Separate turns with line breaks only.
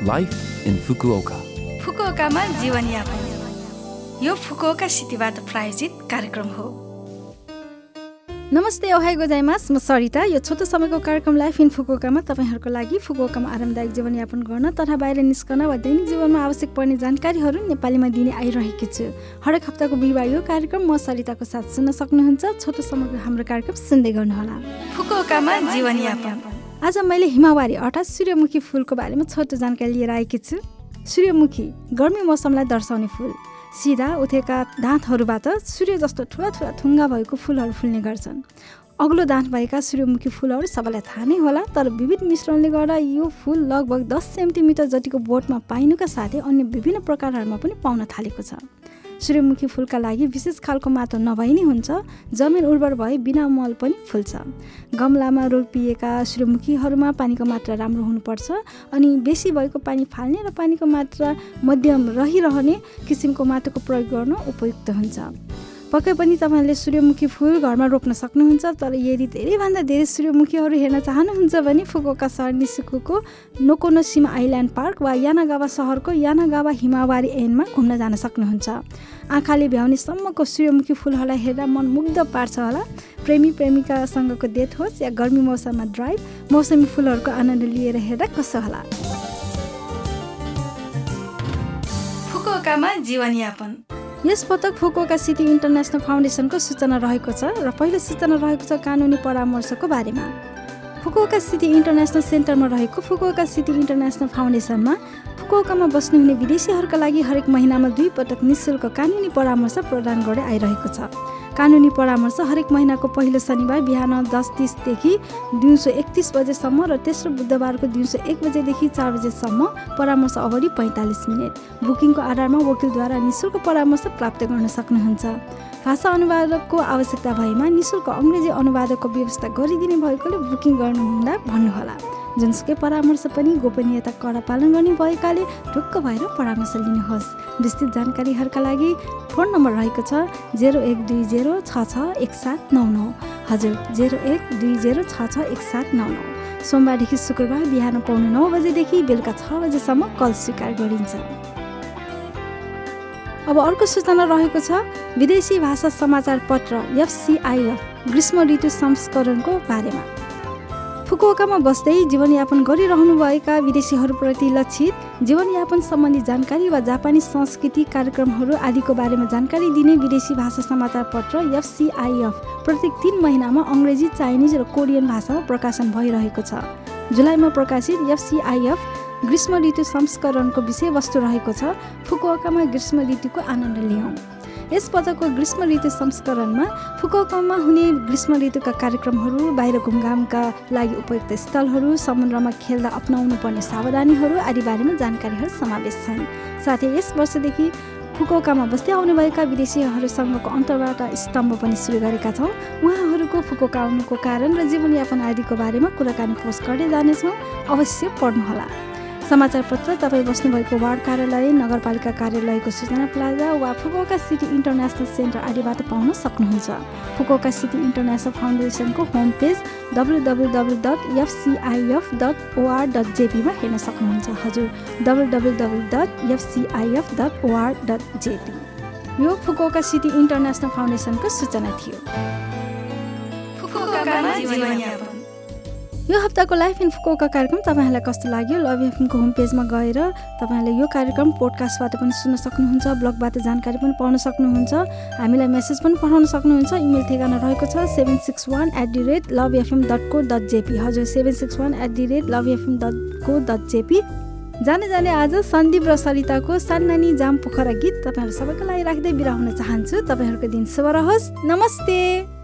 Life in Fukuoka
फुकुओकामा जीवनयापन। यो Fukuoka सिटीबाट प्रायोजित कार्यक्रम हो।
नमस्ते ओहाई गोजाइमास। म सरिता। यो छोटो समयको कार्यक्रम लाइफ इन फुकुकामा तपाईँहरूको लागि फुकुकामा आरामदायक जीवनयापन गर्न तथा बाहिर निस्कन वा दैनिक जीवनमा आवश्यक पर्ने जानकारीहरू नेपालीमा दिने आइरहेकी छु। हरेक हप्ताको बिहिबार यो कार्यक्रम म सरिताको साथ सुन्न सक्नुहुन्छ। छोटो समयको हाम्रो कार्यक्रम सुन्दै गर्नुहोला।
फुकुओकामा जीवनयापन।
आज मैले हिमावारी अर्थात् सूर्यमुखी फुलको बारेमा छोटो जानकारी लिएर आएकी छु। सूर्यमुखी गर्मी मौसमलाई दर्शाउने फुल। सिधा उठेका दाँतहरूबाट सूर्य जस्तो ठुला ठुला थुङ्गा भएको फुलहरू फुल्ने गर्छन्। अग्लो दाँत भएका सूर्यमुखी फुलहरू सबैलाई थाहा नै होला तर विविध मिश्रणले गर्दा यो फुल लगभग दस सेन्टिमिटर जतिको बोटमा पाइनुका साथै अन्य विभिन्न प्रकारहरूमा पनि पाउन थालेको छ। सूर्यमुखी फुलका लागि विशेष खालको माटो नभई नै हुन्छ। जमिन उर्वर भए बिना मल पनि फुल्छ। गमलामा रोपिएका सूर्यमुखीहरूमा पानीको मात्रा राम्रो हुनुपर्छ अनि बेसी भएको पानी फाल्ने र पानीको मात्रा मध्यम रहिरहने किसिमको माटोको प्रयोग गर्न उपयुक्त हुन्छ। पक्कै पनि तपाईँहरूले सूर्यमुखी फुल घरमा रोप्न सक्नुहुन्छ तर यदि धेरैभन्दा धेरै सूर्यमुखीहरू हेर्न चाहनुहुन्छ भने फुकोका सहर निसुकुको नोकोनोसिमा आइल्यान्ड पार्क वा यानागावा सहरको यानागावा हिमावारी एनमा घुम्न जान सक्नुहुन्छ। आँखाले भ्याउनेसम्मको सूर्यमुखी फुलहरूलाई हेर्दा मन मुग्ध पार्छ होला। प्रेमी प्रेमिकासँगको डेट होस् या गर्मी मौसममा ड्राइभ मौसमी फुलहरूको आनन्द लिएर हेर्दा कसो होला।
फुकुओकामा जीवनयापन।
यस पटक फुकुओका सिटी इन्टरनेसनल फाउन्डेसनको सूचना रहेको छ र पहिलो सूचना रहेको छ कानुनी परामर्शको बारेमा। फुकुओका सिटी इन्टरनेसनल सेन्टरमा रहेको फुकुओका सिटी इन्टरनेसनल फाउन्डेसनमा फुकुओकामा बस्नुहुने विदेशीहरूका लागि हरेक महिनामा दुई पटक निशुल्क कानुनी परामर्श प्रदान गर्दै आइरहेको छ। कानुनी परामर्श हरेक महिनाको पहिलो शनिबार बिहान दस तिसदेखि दिउँसो एकतिस बजेसम्म र तेस्रो बुधबारको दिउँसो एक बजेदेखि चार बजेसम्म परामर्श अवधि पैँतालिस मिनट। बुकिङको आधारमा वकिलद्वारा निशुल्क परामर्श प्राप्त गर्न सक्नुहुन्छ। भाषा अनुवादकको आवश्यकता भएमा निशुल्क अङ्ग्रेजी अनुवादकको व्यवस्था गरिदिने भएकोले बुकिङ गर्नुहुँदा भन्नुहोला। जुनसुकै परामर्श पनि गोपनीयता कडा पालन गर्ने भएकाले ढुक्क भएर परामर्श लिनुहोस्। विस्तृत जानकारीहरूका लागि फोन नम्बर रहेको छ जेरो एक दुई जेरो छ छ एक सात नौ नौ। हजुर जेरो एक दुई जेरो छ छ एक सात नौ नौ। सोमबारदेखि शुक्रबार बिहान पाउने नौ बजेदेखि बेलुका छ बजेसम्म कल स्वीकार गरिन्छ। अब अर्को सूचना रहेको छ विदेशी भाषा समाचार पत्र एफसिआइएफ ग्रीष्म ऋतु संस्करणको बारेमा। फुकुओकामा बस्दै जीवनयापन गरिरहनुभएका विदेशीहरूप्रति लक्षित जीवनयापन सम्बन्धी जानकारी वा जापानी संस्कृति कार्यक्रमहरू आदिको बारेमा जानकारी दिने विदेशी भाषा समाचार पत्र एफसिआइएफ प्रत्येक तिन महिनामा अङ्ग्रेजी चाइनिज र कोरियन भाषामा प्रकाशन भइरहेको छ। जुलाईमा प्रकाशित एफसिआइएफ ग्रीष्म ऋतु संस्करणको विषयवस्तु रहेको छ। फुकुओकामा ग्रीष्म ऋतुको आनन्द लियौँ। यस पटकको ग्रीष्म ऋतु संस्करणमा फुकुओकामा हुने ग्रीष्म ऋतुका कार्यक्रमहरू बाहिर घुमघामका लागि उपयुक्त स्थलहरू समुद्रमा खेल्दा अप्नाउनु पर्ने सावधानीहरू आदि बारेमा जानकारीहरू समावेश छन्। साथै यस वर्षदेखि फुकुओकामा बस्दै आउनुभएका विदेशीहरूसँगको अन्तर्वार्ता स्तम्भ पनि सुरु गरेका छौँ। उहाँहरूको फुकुओका आउनुको कारण र जीवनयापन आदिको बारेमा कुराकानी पोस्ट गर्दै जानेछौँ। अवश्य पढ्नुहोला। समाचार पत्र तपाईँ बस्नुभएको वार्ड कार्यालय नगरपालिका कार्यालयको सूचना प्लाजा वा फुकुओका सिटी इन्टरनेसनल सेन्टर आदिबाट पाउन सक्नुहुन्छ। फुकुओका सिटी इन्टरनेसनल फाउन्डेसनको home page W W W dot एफसिआइएफ dot OR dot जेपीमा हेर्न सक्नुहुन्छ। हजुर W W W dot एफसिआइएफ dot OR dot JP यो फुकुओका सिटी इन्टरनेसनल फाउन्डेसनको सूचना थियो। यो हप्ताको लाइफ इन फुकोका कार्यक्रम तपाईँहरूलाई कस्तो लाग्यो? लभ एफएमको होम पेजमा गएर तपाईँहरूले यो कार्यक्रम पोडकास्टबाट पनि सुन्न सक्नुहुन्छ ब्लगबाट जानकारी पनि पाउन सक्नुहुन्छ हामीलाई मेसेज पनि पठाउन सक्नुहुन्छ। इमेल ठेगाना रहेको छ seven six one at the rate love FM dot co dot JP हजुर seven six one at the rate love FM dot co dot JP जाने जाने आज सन्दीप र सरिताको सान्नानी जाम पोखरा गीत तपाईँहरू सबैको लागि राख्दै बिरा हुन चाहन्छु। तपाईँहरूको दिन शुभ रहोस्। नमस्ते।